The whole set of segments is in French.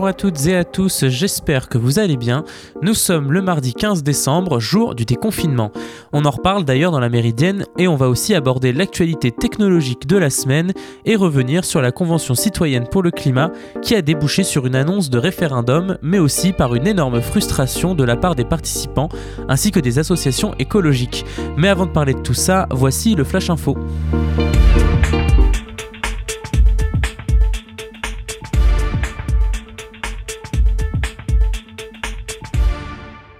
Bonjour à toutes et à tous, j'espère que vous allez bien. Nous sommes le mardi 15 décembre, jour du déconfinement. On en reparle d'ailleurs dans la Méridienne et on va aussi aborder l'actualité technologique de la semaine et revenir sur la Convention citoyenne pour le climat qui a débouché sur une annonce de référendum mais aussi par une énorme frustration de la part des participants ainsi que des associations écologiques. Mais avant de parler de tout ça, voici le Flash Info.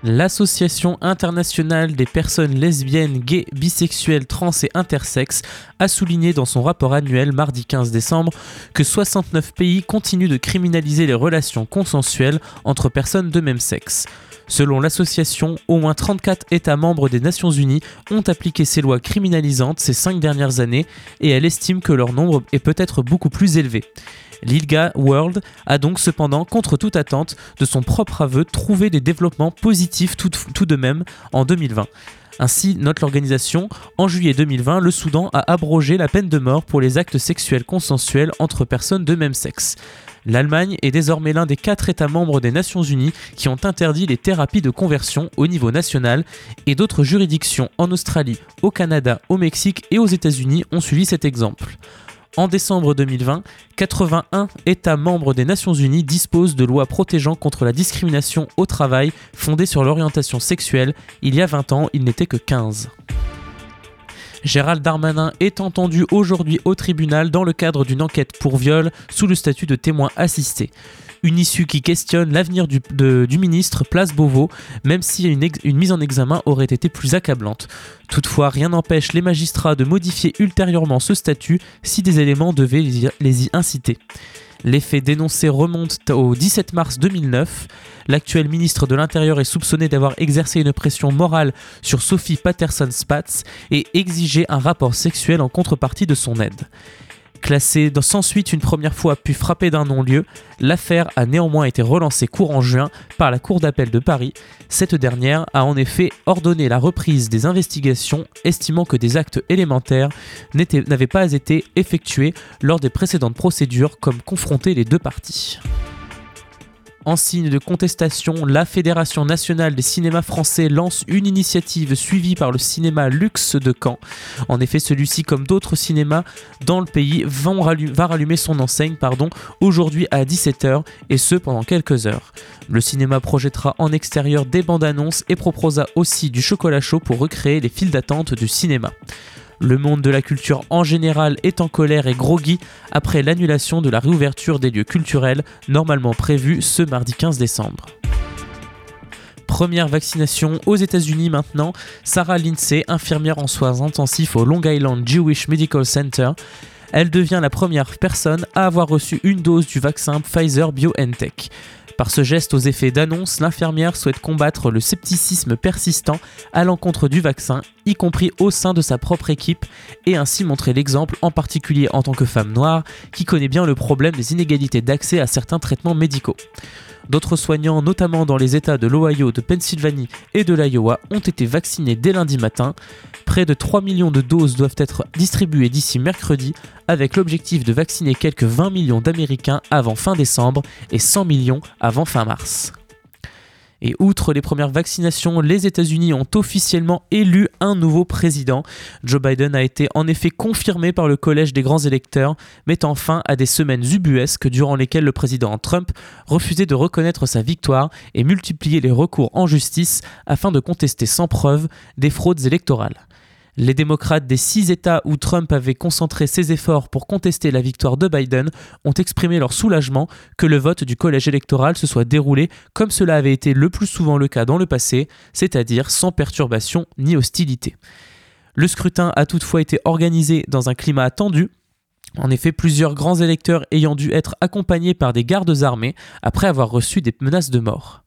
L'Association internationale des personnes lesbiennes, gays, bisexuelles, trans et intersexes a souligné dans son rapport annuel mardi 15 décembre que 69 pays continuent de criminaliser les relations consensuelles entre personnes de même sexe. Selon l'association, au moins 34 États membres des Nations Unies ont appliqué ces lois criminalisantes ces cinq dernières années et elle estime que leur nombre est peut-être beaucoup plus élevé. L'ILGA World a donc cependant, contre toute attente, de son propre aveu, trouvé des développements positifs tout, de même en 2020. Ainsi, note l'organisation, en juillet 2020, le Soudan a abrogé la peine de mort pour les actes sexuels consensuels entre personnes de même sexe. L'Allemagne est désormais l'un des quatre États membres des Nations Unies qui ont interdit les thérapies de conversion au niveau national et d'autres juridictions en Australie, au Canada, au Mexique et aux États-Unis ont suivi cet exemple. En décembre 2020, 81 États membres des Nations Unies disposent de lois protégeant contre la discrimination au travail fondée sur l'orientation sexuelle. Il y a 20 ans, il n'était que 15. Gérald Darmanin est entendu aujourd'hui au tribunal dans le cadre d'une enquête pour viol sous le statut de témoin assisté une issue qui questionne l'avenir du, ministre Place Beauvau, même si une, une mise en examen aurait été plus accablante. Toutefois, rien n'empêche les magistrats de modifier ultérieurement ce statut si des éléments devaient les y inciter. Les faits dénoncés remontent au 17 mars 2009. L'actuel ministre de l'Intérieur est soupçonné d'avoir exercé une pression morale sur Sophie Patterson-Spatz et exigé un rapport sexuel en contrepartie de son aide. Classée sans suite une première fois puis frappée d'un non-lieu, l'affaire a néanmoins été relancée courant juin par la Cour d'appel de Paris. Cette dernière a en effet ordonné la reprise des investigations, estimant que des actes élémentaires n'avaient pas été effectués lors des précédentes procédures comme confronter les deux parties. En signe de contestation, la Fédération nationale des cinémas français lance une initiative suivie par le cinéma Luxe de Caen. En effet, celui-ci, comme d'autres cinémas dans le pays, va rallumer son enseigne aujourd'hui à 17h et ce pendant quelques heures. Le cinéma projettera en extérieur des bandes annonces et proposera aussi du chocolat chaud pour recréer les files d'attente du cinéma. Le monde de la culture en général est en colère et groggy après l'annulation de la réouverture des lieux culturels normalement prévue ce mardi 15 décembre. Première vaccination aux États-Unis maintenant, Sarah Lindsay, infirmière en soins intensifs au Long Island Jewish Medical Center, elle devient la première personne à avoir reçu une dose du vaccin Pfizer BioNTech. Par ce geste aux effets d'annonce, l'infirmière souhaite combattre le scepticisme persistant à l'encontre du vaccin, y compris au sein de sa propre équipe, et ainsi montrer l'exemple en particulier en tant que femme noire qui connaît bien le problème des inégalités d'accès à certains traitements médicaux. D'autres soignants, notamment dans les États de l'Ohio, de Pennsylvanie et de l'Iowa, ont été vaccinés dès lundi matin. Près de 3 millions de doses doivent être distribuées d'ici mercredi, avec l'objectif de vacciner quelques 20 millions d'Américains avant fin décembre et 100 millions avant fin mars. Et outre les premières vaccinations, les États-Unis ont officiellement élu un nouveau président. Joe Biden a été en effet confirmé par le collège des grands électeurs, mettant fin à des semaines ubuesques durant lesquelles le président Trump refusait de reconnaître sa victoire et multipliait les recours en justice afin de contester sans preuve des fraudes électorales. Les démocrates des six États où Trump avait concentré ses efforts pour contester la victoire de Biden ont exprimé leur soulagement que le vote du collège électoral se soit déroulé comme cela avait été le plus souvent le cas dans le passé, c'est-à-dire sans perturbation ni hostilité. Le scrutin a toutefois été organisé dans un climat attendu, en effet, plusieurs grands électeurs ayant dû être accompagnés par des gardes armés après avoir reçu des menaces de mort.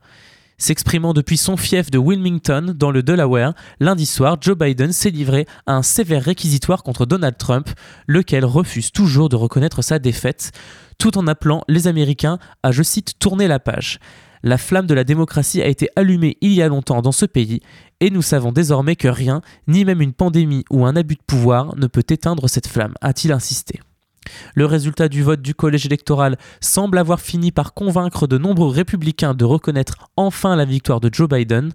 S'exprimant depuis son fief de Wilmington, dans le Delaware, lundi soir, Joe Biden s'est livré à un sévère réquisitoire contre Donald Trump, lequel refuse toujours de reconnaître sa défaite, tout en appelant les Américains à, je cite, tourner la page. La flamme de la démocratie a été allumée il y a longtemps dans ce pays, et nous savons désormais que rien, ni même une pandémie ou un abus de pouvoir, ne peut éteindre cette flamme, a-t-il insisté. Le résultat du vote du collège électoral semble avoir fini par convaincre de nombreux républicains de reconnaître enfin la victoire de Joe Biden.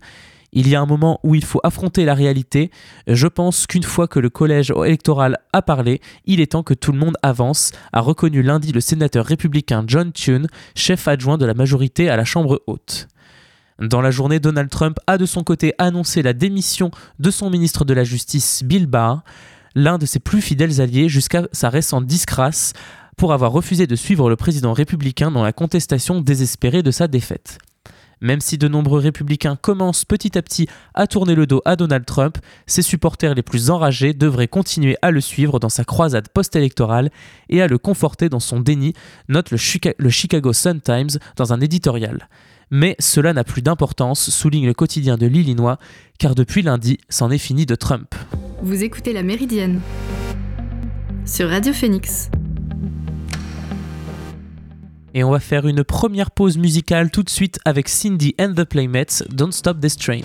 Il y a un moment où il faut affronter la réalité. Je pense qu'une fois que le collège électoral a parlé, il est temps que tout le monde avance, a reconnu lundi le sénateur républicain John Thune, chef adjoint de la majorité à la Chambre haute. Dans la journée, Donald Trump a de son côté annoncé la démission de son ministre de la Justice, Bill Barr, l'un de ses plus fidèles alliés jusqu'à sa récente disgrâce pour avoir refusé de suivre le président républicain dans la contestation désespérée de sa défaite. Même si de nombreux républicains commencent petit à petit à tourner le dos à Donald Trump, ses supporters les plus enragés devraient continuer à le suivre dans sa croisade post-électorale et à le conforter dans son déni, note le, Chicago Sun-Times dans un éditorial. Mais cela n'a plus d'importance, souligne le quotidien de l'Illinois, car depuis lundi, c'en est fini de Trump. Vous écoutez La Méridienne sur Radio Phoenix. Et on va faire une première pause musicale tout de suite avec Cindy and the Playmates, Don't Stop This Train.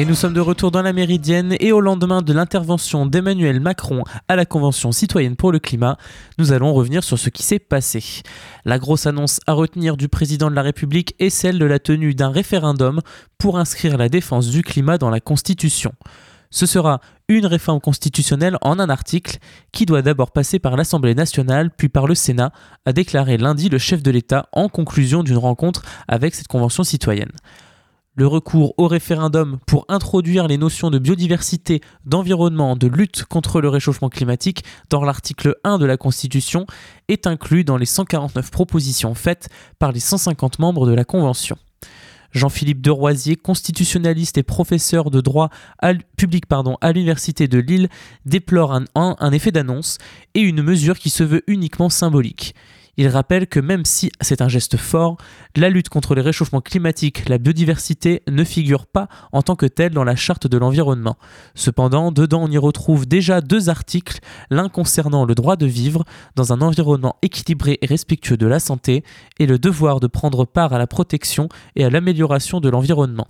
Et nous sommes de retour dans la Méridienne et au lendemain de l'intervention d'Emmanuel Macron à la Convention citoyenne pour le climat, nous allons revenir sur ce qui s'est passé. La grosse annonce à retenir du président de la République est celle de la tenue d'un référendum pour inscrire la défense du climat dans la Constitution. Ce sera une réforme constitutionnelle en un article qui doit d'abord passer par l'Assemblée nationale puis par le Sénat, a déclaré lundi le chef de l'État en conclusion d'une rencontre avec cette convention citoyenne le recours au référendum pour introduire les notions de biodiversité, d'environnement, de lutte contre le réchauffement climatique dans l'article 1 de la Constitution est inclus dans les 149 propositions faites par les 150 membres de la Convention. Jean-Philippe Deroisier, constitutionnaliste et professeur de droit public à l'Université de Lille, déplore un effet d'annonce et une mesure qui se veut uniquement symbolique. Il rappelle que même si c'est un geste fort, la lutte contre les réchauffements climatiques, la biodiversité ne figure pas en tant que telle dans la charte de l'environnement. Cependant, dedans on y retrouve déjà deux articles, l'un concernant le droit de vivre dans un environnement équilibré et respectueux de la santé et le devoir de prendre part à la protection et à l'amélioration de l'environnement.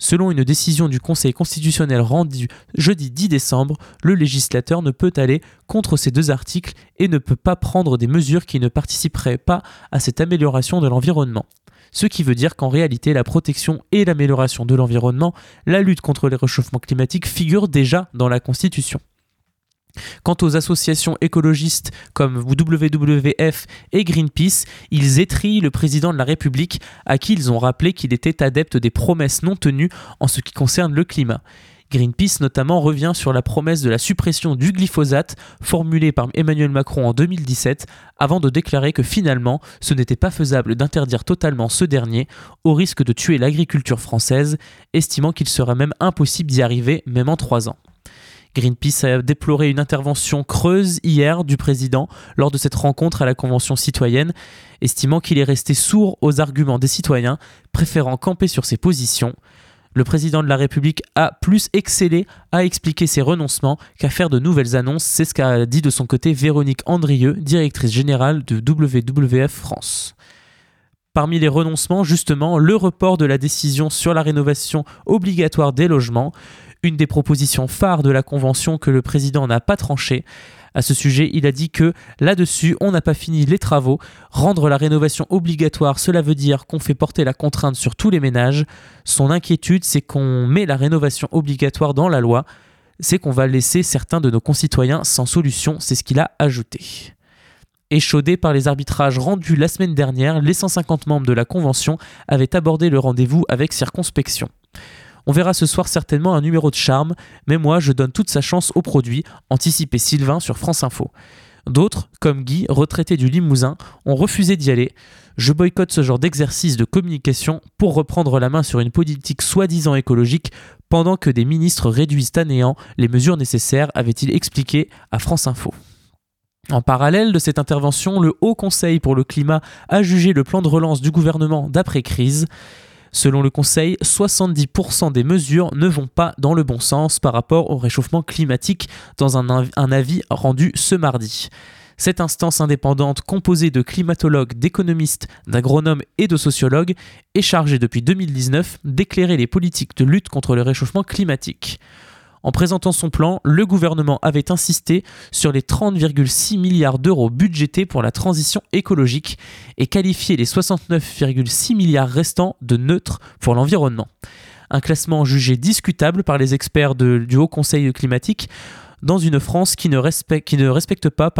Selon une décision du Conseil constitutionnel rendue jeudi 10 décembre, le législateur ne peut aller contre ces deux articles et ne peut pas prendre des mesures qui ne participeraient pas à cette amélioration de l'environnement. Ce qui veut dire qu'en réalité, la protection et l'amélioration de l'environnement, la lutte contre les réchauffements climatiques figurent déjà dans la Constitution. Quant aux associations écologistes comme WWF et Greenpeace, ils étrillent le président de la République à qui ils ont rappelé qu'il était adepte des promesses non tenues en ce qui concerne le climat. Greenpeace notamment revient sur la promesse de la suppression du glyphosate formulée par Emmanuel Macron en 2017 avant de déclarer que finalement ce n'était pas faisable d'interdire totalement ce dernier au risque de tuer l'agriculture française, estimant qu'il serait même impossible d'y arriver même en trois ans. Greenpeace a déploré une intervention creuse hier du président lors de cette rencontre à la Convention citoyenne, estimant qu'il est resté sourd aux arguments des citoyens, préférant camper sur ses positions. Le président de la République a plus excellé à expliquer ses renoncements qu'à faire de nouvelles annonces, c'est ce qu'a dit de son côté Véronique Andrieux, directrice générale de WWF France. Parmi les renoncements, justement, le report de la décision sur la rénovation obligatoire des logements, une des propositions phares de la Convention que le président n'a pas tranchée. À ce sujet, il a dit que là-dessus, on n'a pas fini les travaux. Rendre la rénovation obligatoire, cela veut dire qu'on fait porter la contrainte sur tous les ménages. Son inquiétude, c'est qu'on met la rénovation obligatoire dans la loi. C'est qu'on va laisser certains de nos concitoyens sans solution, c'est ce qu'il a ajouté. Échaudés par les arbitrages rendus la semaine dernière, les 150 membres de la Convention avaient abordé le rendez-vous avec circonspection. On verra ce soir certainement un numéro de charme, mais moi je donne toute sa chance au produit, anticipé Sylvain sur France Info. D'autres, comme Guy, retraité du Limousin, ont refusé d'y aller. Je boycotte ce genre d'exercice de communication pour reprendre la main sur une politique soi-disant écologique pendant que des ministres réduisent à néant les mesures nécessaires, avait-il expliqué à France Info. En parallèle de cette intervention, le Haut Conseil pour le climat a jugé le plan de relance du gouvernement d'après-crise. Selon le Conseil, 70% des mesures ne vont pas dans le bon sens par rapport au réchauffement climatique dans un, avis rendu ce mardi. Cette instance indépendante composée de climatologues, d'économistes, d'agronomes et de sociologues est chargée depuis 2019 d'éclairer les politiques de lutte contre le réchauffement climatique. En présentant son plan, le gouvernement avait insisté sur les 30,6 milliards d'euros budgétés pour la transition écologique et qualifié les 69,6 milliards restants de neutres pour l'environnement. Un classement jugé discutable par les experts du Haut Conseil climatique dans une France qui ne respecte, pas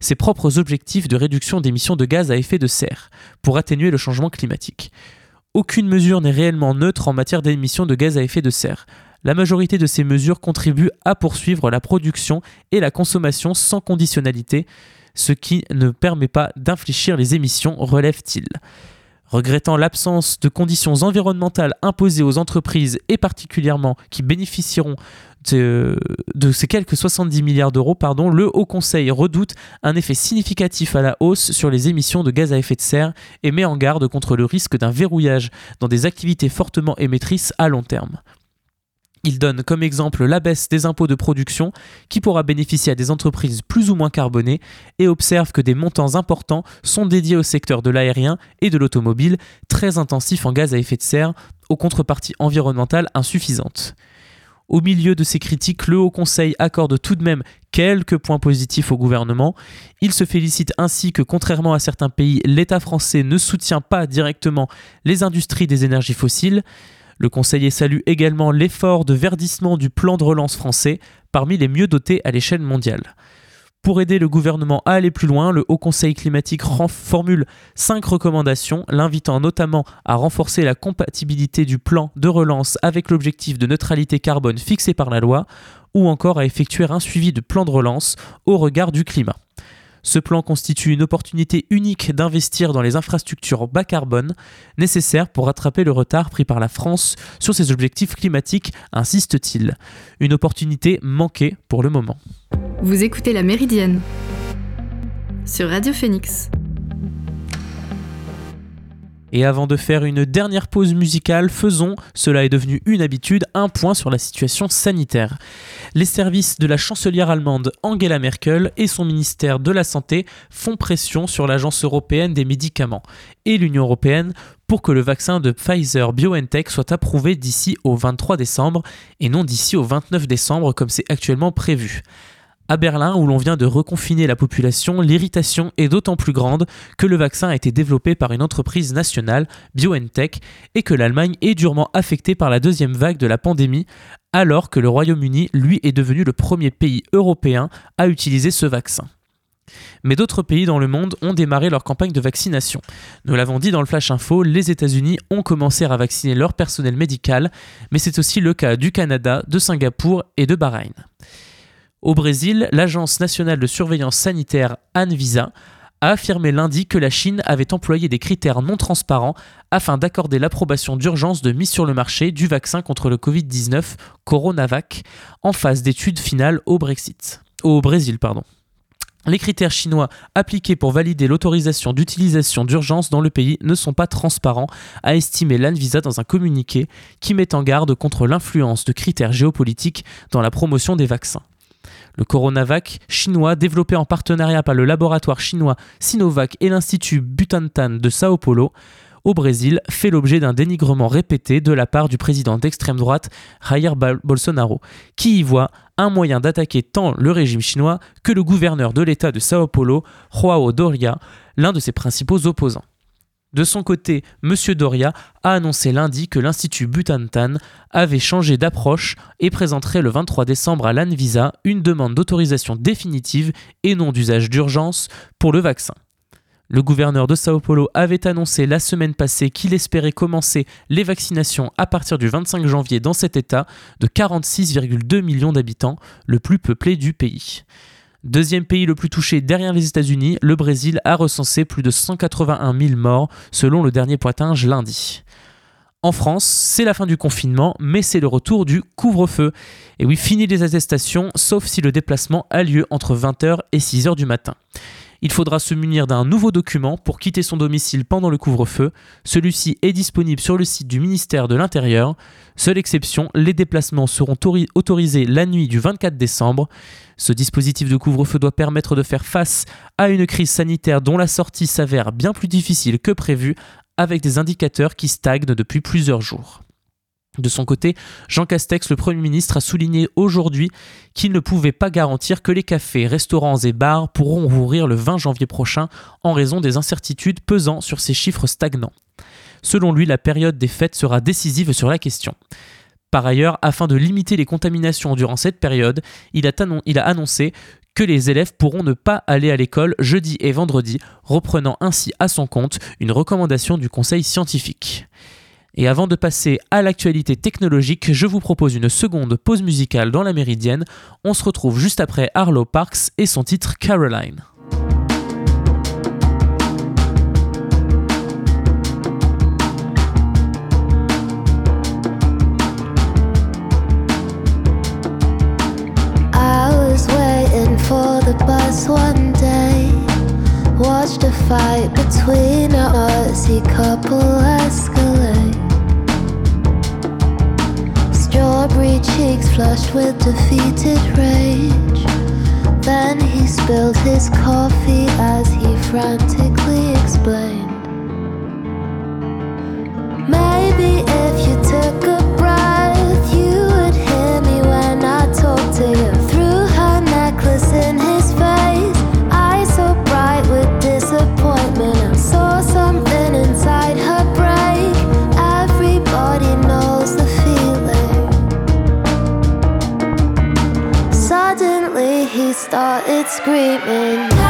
ses propres objectifs de réduction d'émissions de gaz à effet de serre pour atténuer le changement climatique. Aucune mesure n'est réellement neutre en matière d'émissions de gaz à effet de serre. La majorité de ces mesures contribuent à poursuivre la production et la consommation sans conditionnalité, ce qui ne permet pas d'infléchir les émissions, relève-t-il. Regrettant l'absence de conditions environnementales imposées aux entreprises et particulièrement qui bénéficieront de, ces quelques 70 milliards d'euros, le Haut Conseil redoute un effet significatif à la hausse sur les émissions de gaz à effet de serre et met en garde contre le risque d'un verrouillage dans des activités fortement émettrices à long terme. Il donne comme exemple la baisse des impôts de production qui pourra bénéficier à des entreprises plus ou moins carbonées et observe que des montants importants sont dédiés au secteur de l'aérien et de l'automobile, très intensif en gaz à effet de serre, aux contreparties environnementales insuffisantes. Au milieu de ces critiques, le Haut Conseil accorde tout de même quelques points positifs au gouvernement. Il se félicite ainsi que, contrairement à certains pays, l'État français ne soutient pas directement les industries des énergies fossiles. Le conseiller salue également l'effort de verdissement du plan de relance français, parmi les mieux dotés à l'échelle mondiale. Pour aider le gouvernement à aller plus loin, le Haut Conseil climatique formule cinq recommandations, l'invitant notamment à renforcer la compatibilité du plan de relance avec l'objectif de neutralité carbone fixé par la loi, ou encore à effectuer un suivi de plan de relance au regard du climat. Ce plan constitue une opportunité unique d'investir dans les infrastructures bas carbone nécessaires pour rattraper le retard pris par la France sur ses objectifs climatiques, insiste-t-il. Une opportunité manquée pour le moment. Vous écoutez La Méridienne sur Radio Phoenix. Et avant de faire une dernière pause musicale, faisons, cela est devenu une habitude, un point sur la situation sanitaire. Les services de la chancelière allemande Angela Merkel et son ministère de la Santé font pression sur l'Agence européenne des médicaments et l'Union européenne pour que le vaccin de Pfizer BioNTech soit approuvé d'ici au 23 décembre et non d'ici au 29 décembre comme c'est actuellement prévu. À Berlin, où l'on vient de reconfiner la population, l'irritation est d'autant plus grande que le vaccin a été développé par une entreprise nationale, BioNTech, et que l'Allemagne est durement affectée par la deuxième vague de la pandémie, alors que le Royaume-Uni, lui, est devenu le premier pays européen à utiliser ce vaccin. Mais d'autres pays dans le monde ont démarré leur campagne de vaccination. Nous l'avons dit dans le Flash Info, les États-Unis ont commencé à vacciner leur personnel médical, mais c'est aussi le cas du Canada, de Singapour et de Bahreïn. Au Brésil, l'Agence nationale de surveillance sanitaire Anvisa a affirmé lundi que la Chine avait employé des critères non transparents afin d'accorder l'approbation d'urgence de mise sur le marché du vaccin contre le Covid-19 Coronavac en phase d'étude finale au Brexit. Au Brésil, pardon. Les critères chinois appliqués pour valider l'autorisation d'utilisation d'urgence dans le pays ne sont pas transparents, a estimé l'Anvisa dans un communiqué qui met en garde contre l'influence de critères géopolitiques dans la promotion des vaccins. Le Coronavac chinois, développé en partenariat par le laboratoire chinois Sinovac et l'Institut Butantan de Sao Paulo, au Brésil, fait l'objet d'un dénigrement répété de la part du président d'extrême droite Jair Bolsonaro, qui y voit un moyen d'attaquer tant le régime chinois que le gouverneur de l'État de Sao Paulo, Joao Doria, l'un de ses principaux opposants. De son côté, M. Doria a annoncé lundi que l'Institut Butantan avait changé d'approche et présenterait le 23 décembre à l'ANVISA une demande d'autorisation définitive et non d'usage d'urgence pour le vaccin. Le gouverneur de Sao Paulo avait annoncé la semaine passée qu'il espérait commencer les vaccinations à partir du 25 janvier dans cet État de 46,2 millions d'habitants, le plus peuplé du pays. Deuxième pays le plus touché derrière les États-Unis, le Brésil a recensé plus de 181 000 morts selon le dernier pointage lundi. En France, c'est la fin du confinement, mais c'est le retour du couvre-feu. Et oui, fini les attestations, sauf si le déplacement a lieu entre 20h et 6h du matin. Il faudra se munir d'un nouveau document pour quitter son domicile pendant le couvre-feu. Celui-ci est disponible sur le site du ministère de l'Intérieur. Seule exception, les déplacements seront autorisés la nuit du 24 décembre. Ce dispositif de couvre-feu doit permettre de faire face à une crise sanitaire dont la sortie s'avère bien plus difficile que prévu avec des indicateurs qui stagnent depuis plusieurs jours. De son côté, Jean Castex, le Premier ministre, a souligné aujourd'hui qu'il ne pouvait pas garantir que les cafés, restaurants et bars pourront ouvrir le 20 janvier prochain en raison des incertitudes pesant sur ces chiffres stagnants. Selon lui, la période des fêtes sera décisive sur la question. Par ailleurs, afin de limiter les contaminations durant cette période, il a annoncé que les élèves pourront ne pas aller à l'école jeudi et vendredi, reprenant ainsi à son compte une recommandation du Conseil scientifique. Et avant de passer à l'actualité technologique, je vous propose une seconde pause musicale dans la Méridienne. On se retrouve juste après Arlo Parks et son titre Caroline. watched a fight between Aussie couple escalate. Strawberry cheeks flushed with defeated rage. Then he spilled his coffee as he frantically explained. Started screaming.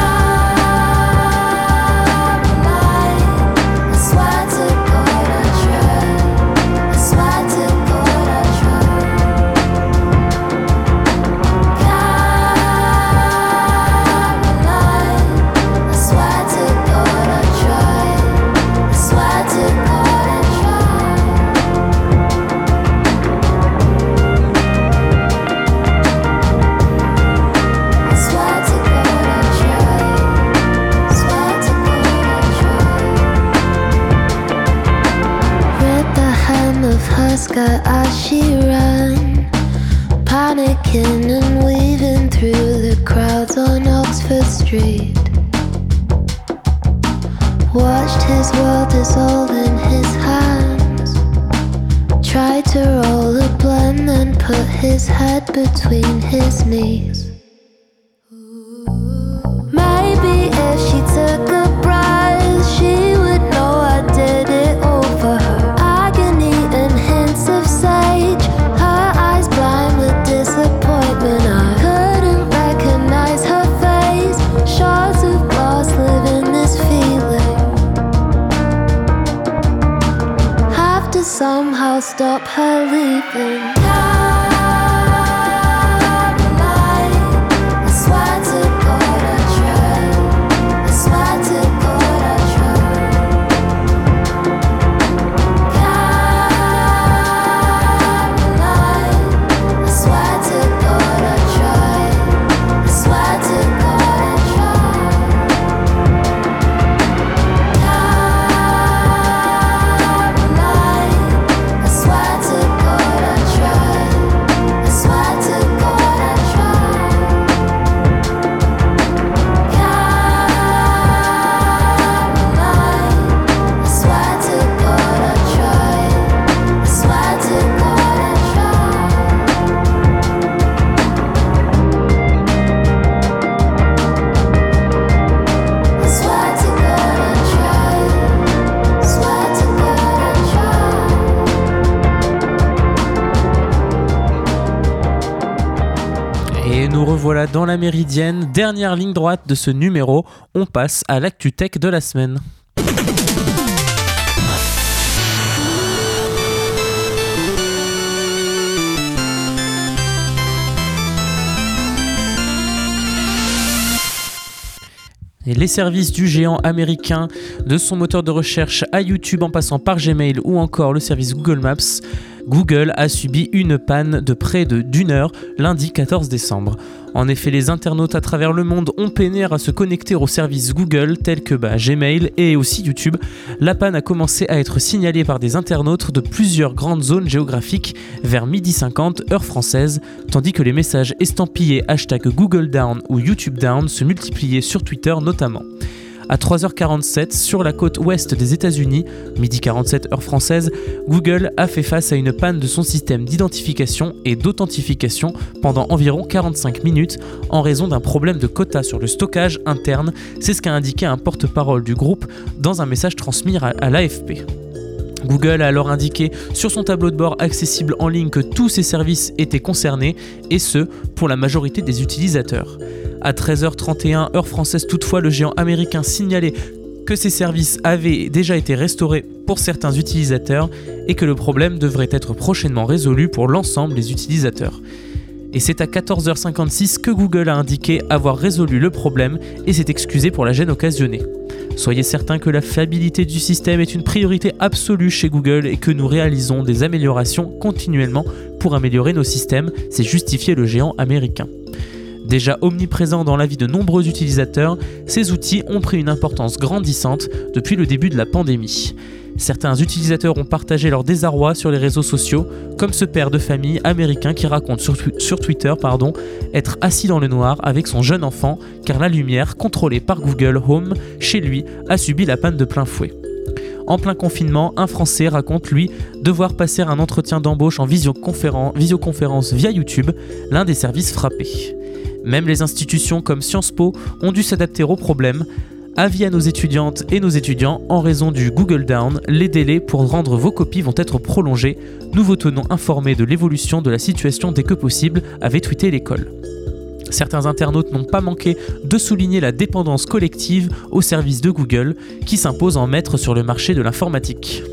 Somehow stop her leaving. Revoilà dans la méridienne. Dernière ligne droite de ce numéro. On passe à l'actu tech de la semaine. Les services du géant américain, de son moteur de recherche à YouTube en passant par Gmail ou encore le service Google Maps, Google a subi une panne de près de d'une heure lundi 14 décembre. En effet, les internautes à travers le monde ont peiné à se connecter aux services Google tels que bah, Gmail et aussi YouTube. La panne a commencé à être signalée par des internautes de plusieurs grandes zones géographiques vers midi 50 heure française, tandis que les messages estampillés hashtag Google Down ou YouTube Down se multipliaient sur Twitter notamment. À 3h47, sur la côte ouest des États-Unis, midi 47 heure française, Google a fait face à une panne de son système d'identification et d'authentification pendant environ 45 minutes en raison d'un problème de quota sur le stockage interne. C'est ce qu'a indiqué un porte-parole du groupe dans un message transmis à à l'AFP. Google a alors indiqué sur son tableau de bord accessible en ligne que tous ces services étaient concernés, et ce, pour la majorité des utilisateurs. À 13h31 heure française toutefois, le géant américain signalait que ces services avaient déjà été restaurés pour certains utilisateurs et que le problème devrait être prochainement résolu pour l'ensemble des utilisateurs. Et c'est à 14h56 que Google a indiqué avoir résolu le problème et s'est excusé pour la gêne occasionnée. Soyez certains que la fiabilité du système est une priorité absolue chez Google et que nous réalisons des améliorations continuellement pour améliorer nos systèmes, c'est justifié le géant américain. Déjà omniprésent dans la vie de nombreux utilisateurs, ces outils ont pris une importance grandissante depuis le début de la pandémie. Certains utilisateurs ont partagé leur désarroi sur les réseaux sociaux, comme ce père de famille américain qui raconte sur, twi- sur Twitter être assis dans le noir avec son jeune enfant car la lumière, contrôlée par Google Home, chez lui, a subi la panne de plein fouet. En plein confinement, un Français raconte, lui, devoir passer un entretien d'embauche en visioconféren- visioconférence via YouTube, l'un des services frappés. Même les institutions comme Sciences Po ont dû s'adapter au problème. Avis à nos étudiantes et nos étudiants, en raison du Google Down, les délais pour rendre vos copies vont être prolongés. Nous vous tenons informés de l'évolution de la situation dès que possible, avait tweeté l'école. Certains internautes n'ont pas manqué de souligner la dépendance collective au service de Google qui s'impose en maître sur le marché de l'informatique.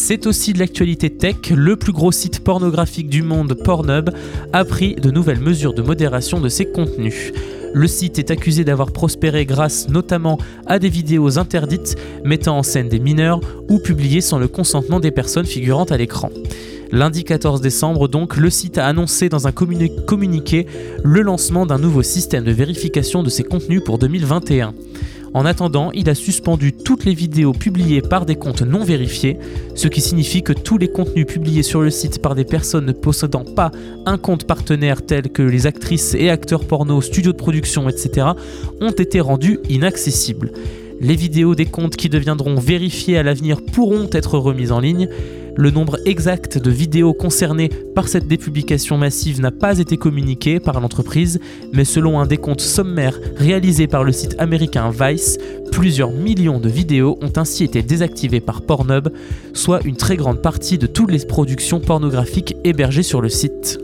C'est aussi de l'actualité tech, le plus gros site pornographique du monde, Pornhub, a pris de nouvelles mesures de modération de ses contenus. Le site est accusé d'avoir prospéré grâce notamment à des vidéos interdites mettant en scène des mineurs ou publiées sans le consentement des personnes figurant à l'écran. Lundi 14 décembre, donc, le site a annoncé dans un communi- communiqué le lancement d'un nouveau système de vérification de ses contenus pour 2021. En attendant, il a suspendu toutes les vidéos publiées par des comptes non vérifiés, ce qui signifie que tous les contenus publiés sur le site par des personnes ne possédant pas un compte partenaire tel que les actrices et acteurs porno, studios de production, etc., ont été rendus inaccessibles. Les vidéos des comptes qui deviendront vérifiés à l'avenir pourront être remises en ligne, le nombre exact de vidéos concernées par cette dépublication massive n'a pas été communiqué par l'entreprise, mais selon un décompte sommaire réalisé par le site américain Vice, plusieurs millions de vidéos ont ainsi été désactivées par Pornhub, soit une très grande partie de toutes les productions pornographiques hébergées sur le site.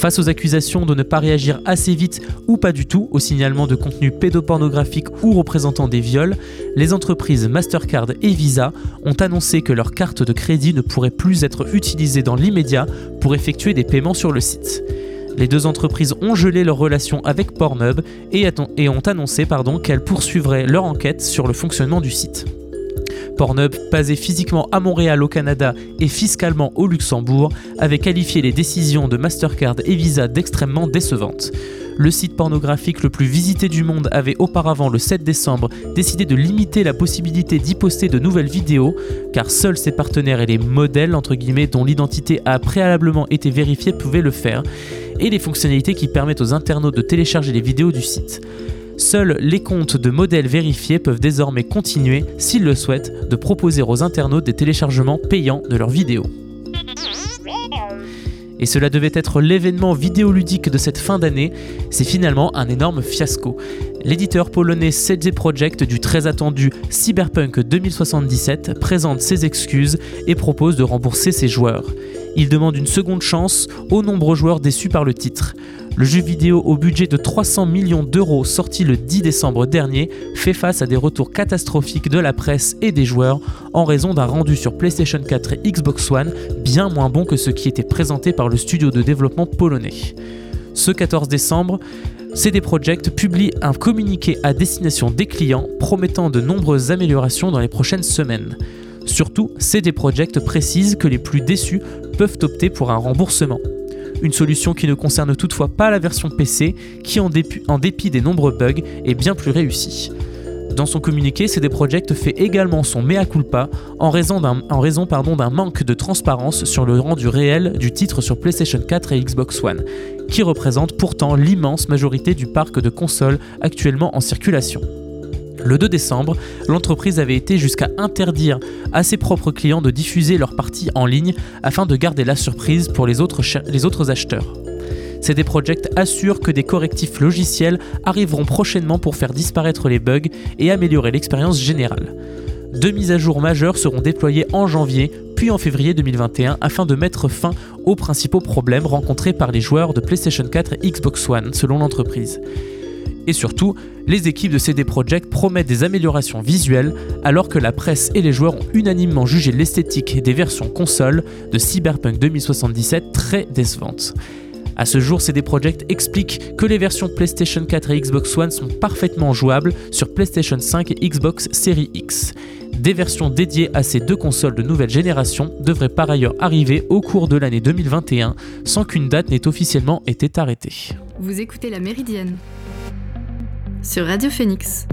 Face aux accusations de ne pas réagir assez vite ou pas du tout au signalement de contenu pédopornographique ou représentant des viols, les entreprises Mastercard et Visa ont annoncé que leurs cartes de crédit ne pourraient plus être utilisées dans l'immédiat pour effectuer des paiements sur le site. Les deux entreprises ont gelé leur relation avec Pornhub et, ont annoncé qu'elles poursuivraient leur enquête sur le fonctionnement du site. Pornhub, basé physiquement à Montréal au Canada et fiscalement au Luxembourg, avait qualifié les décisions de Mastercard et Visa d'extrêmement décevantes. Le site pornographique le plus visité du monde avait auparavant, le 7 décembre, décidé de limiter la possibilité d'y poster de nouvelles vidéos, car seuls ses partenaires et les modèles, dont l'identité a préalablement été vérifiée pouvaient le faire, et les fonctionnalités qui permettent aux internautes de télécharger les vidéos du site. Seuls les comptes de modèles vérifiés peuvent désormais continuer, s'ils le souhaitent, de proposer aux internautes des téléchargements payants de leurs vidéos. Et cela devait être l'événement vidéoludique de cette fin d'année, c'est finalement un énorme fiasco. L'éditeur polonais CD Projekt du très attendu Cyberpunk 2077 présente ses excuses et propose de rembourser ses joueurs. Il demande une seconde chance aux nombreux joueurs déçus par le titre. Le jeu vidéo au budget de 300 millions d'euros sorti le 10 décembre dernier fait face à des retours catastrophiques de la presse et des joueurs en raison d'un rendu sur PlayStation 4 et Xbox One bien moins bon que ce qui était présenté par le studio de développement polonais. Ce 14 décembre, CD Projekt publie un communiqué à destination des clients promettant de nombreuses améliorations dans les prochaines semaines. Surtout, CD Projekt précise que les plus déçus peuvent opter pour un remboursement une solution qui ne concerne toutefois pas la version PC, qui en, dépit des nombreux bugs est bien plus réussie. Dans son communiqué, CD Projekt fait également son mea culpa en raison d'un manque de transparence sur le rendu réel du titre sur PlayStation 4 et Xbox One, qui représente pourtant l'immense majorité du parc de consoles actuellement en circulation. Le 2 décembre, l'entreprise avait été jusqu'à interdire à ses propres clients de diffuser leurs parties en ligne afin de garder la surprise pour les autres, les autres acheteurs. CD Projekt assure que des correctifs logiciels arriveront prochainement pour faire disparaître les bugs et améliorer l'expérience générale. Deux mises à jour majeures seront déployées en janvier puis en février 2021 afin de mettre fin aux principaux problèmes rencontrés par les joueurs de PlayStation 4 et Xbox One selon l'entreprise. Et surtout, les équipes de CD Projekt promettent des améliorations visuelles alors que la presse et les joueurs ont unanimement jugé l'esthétique des versions console de Cyberpunk 2077 très décevante. A ce jour, CD Projekt explique que les versions PlayStation 4 et Xbox One sont parfaitement jouables sur PlayStation 5 et Xbox Series X. Des versions dédiées à ces deux consoles de nouvelle génération devraient par ailleurs arriver au cours de l'année 2021 sans qu'une date n'ait officiellement été arrêtée. Vous écoutez la Méridienne sur Radio Phoenix.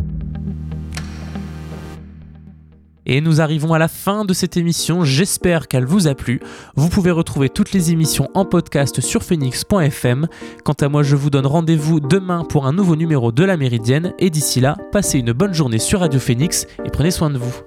Et nous arrivons à la fin de cette émission, j'espère qu'elle vous a plu. Vous pouvez retrouver toutes les émissions en podcast sur phoenix.fm. Quant à moi, je vous donne rendez-vous demain pour un nouveau numéro de la Méridienne. Et d'ici là, passez une bonne journée sur Radio Phoenix et prenez soin de vous.